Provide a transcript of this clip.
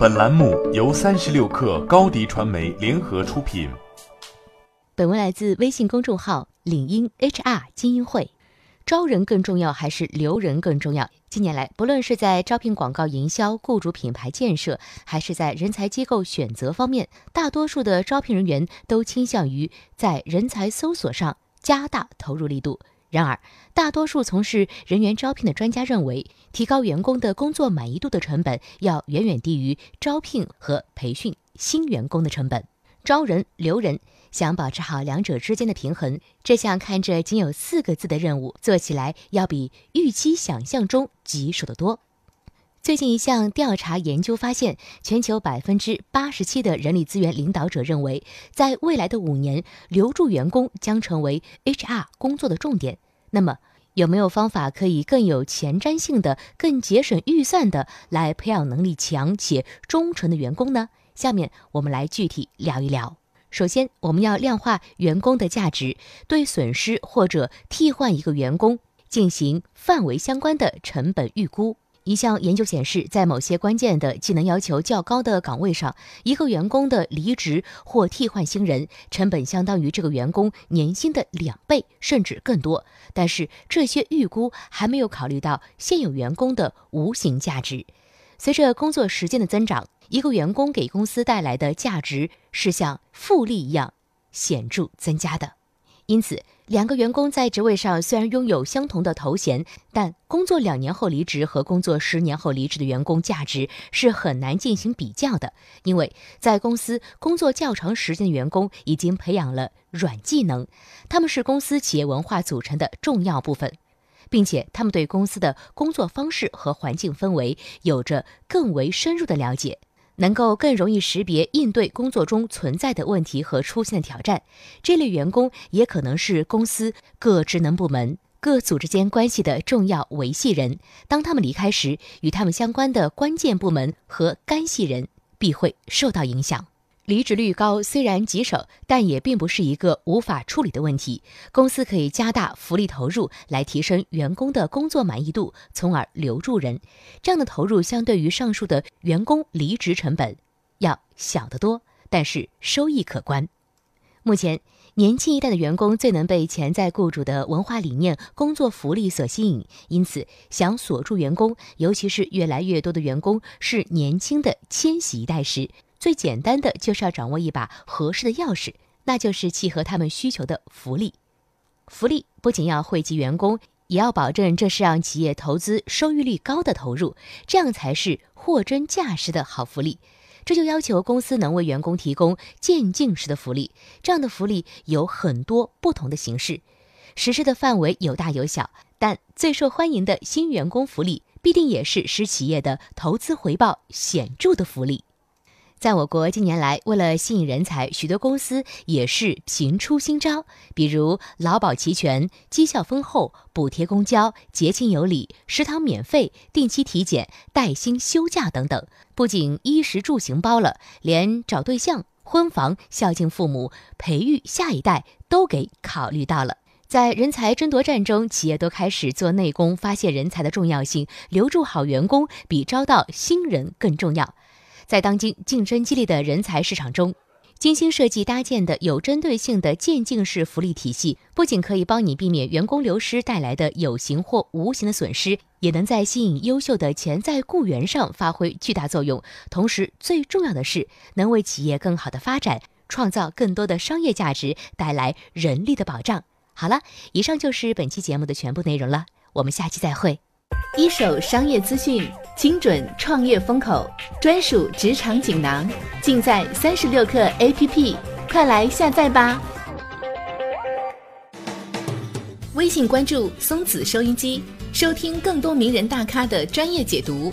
本栏目由三十六克高低传媒联合出品。本文来自微信公众号“领英 HR 精英会”。招人更重要还是留人更重要？近年来，不论是在招聘广告营销、雇主品牌建设，还是在人才机构选择方面，大多数的招聘人员都倾向于在人才搜索上加大投入力度。然而，大多数从事人员招聘的专家认为，提高员工的工作满意度的成本要远远低于招聘和培训新员工的成本。招人留人，想保持好两者之间的平衡，这项看着仅有四个字的任务，做起来要比预期想象中棘手的多。最近一项调查研究发现，全球百分之八十七的人力资源领导者认为，在未来的五年，留住员工将成为 HR 工作的重点。那么，有没有方法可以更有前瞻性的、更节省预算的来培养能力强且忠诚的员工呢？下面我们来具体聊一聊。首先，我们要量化员工的价值，对损失或者替换一个员工进行范围相关的成本预估。一项研究显示，在某些关键的技能要求较高的岗位上，一个员工的离职或替换新人成本相当于这个员工年薪的两倍甚至更多。但是，这些预估还没有考虑到现有员工的无形价值。随着工作时间的增长，一个员工给公司带来的价值是像复利一样显著增加的。因此，两个员工在职位上虽然拥有相同的头衔，但工作两年后离职和工作十年后离职的员工价值是很难进行比较的。因为在公司工作较长时间的员工已经培养了软技能，他们是公司企业文化组成的重要部分，并且他们对公司的工作方式和环境氛围有着更为深入的了解。能够更容易识别应对工作中存在的问题和出现的挑战，这类员工也可能是公司各职能部门、各组织间关系的重要维系人。当他们离开时，与他们相关的关键部门和干系人必会受到影响。离职率高虽然棘手，但也并不是一个无法处理的问题。公司可以加大福利投入，来提升员工的工作满意度，从而留住人。这样的投入相对于上述的员工离职成本要小得多，但是收益可观。目前，年轻一代的员工最能被潜在雇主的文化理念、工作福利所吸引，因此想锁住员工，尤其是越来越多的员工是年轻的千禧一代时。最简单的就是要掌握一把合适的钥匙，那就是契合他们需求的福利。福利不仅要惠及员工，也要保证这是让企业投资收益率高的投入，这样才是货真价实的好福利。这就要求公司能为员工提供渐进式的福利。这样的福利有很多不同的形式，实施的范围有大有小，但最受欢迎的新员工福利必定也是使企业的投资回报显著的福利。在我国近年来，为了吸引人才，许多公司也是频出新招，比如劳保齐全、绩效丰厚、补贴公交、节庆有礼、食堂免费、定期体检、带薪休假等等。不仅衣食住行包了，连找对象、婚房、孝敬父母、培育下一代都给考虑到了。在人才争夺战中，企业都开始做内功，发现人才的重要性，留住好员工比招到新人更重要。在当今竞争激烈的人才市场中，精心设计搭建的有针对性的渐进式福利体系，不仅可以帮你避免员工流失带来的有形或无形的损失，也能在吸引优秀的潜在雇员上发挥巨大作用。同时，最重要的是，能为企业更好的发展创造更多的商业价值，带来人力的保障。好了，以上就是本期节目的全部内容了，我们下期再会。一手商业资讯，精准创业风口，专属职场锦囊，尽在三十六课 APP，快来下载吧！微信关注松子收音机，收听更多名人大咖的专业解读。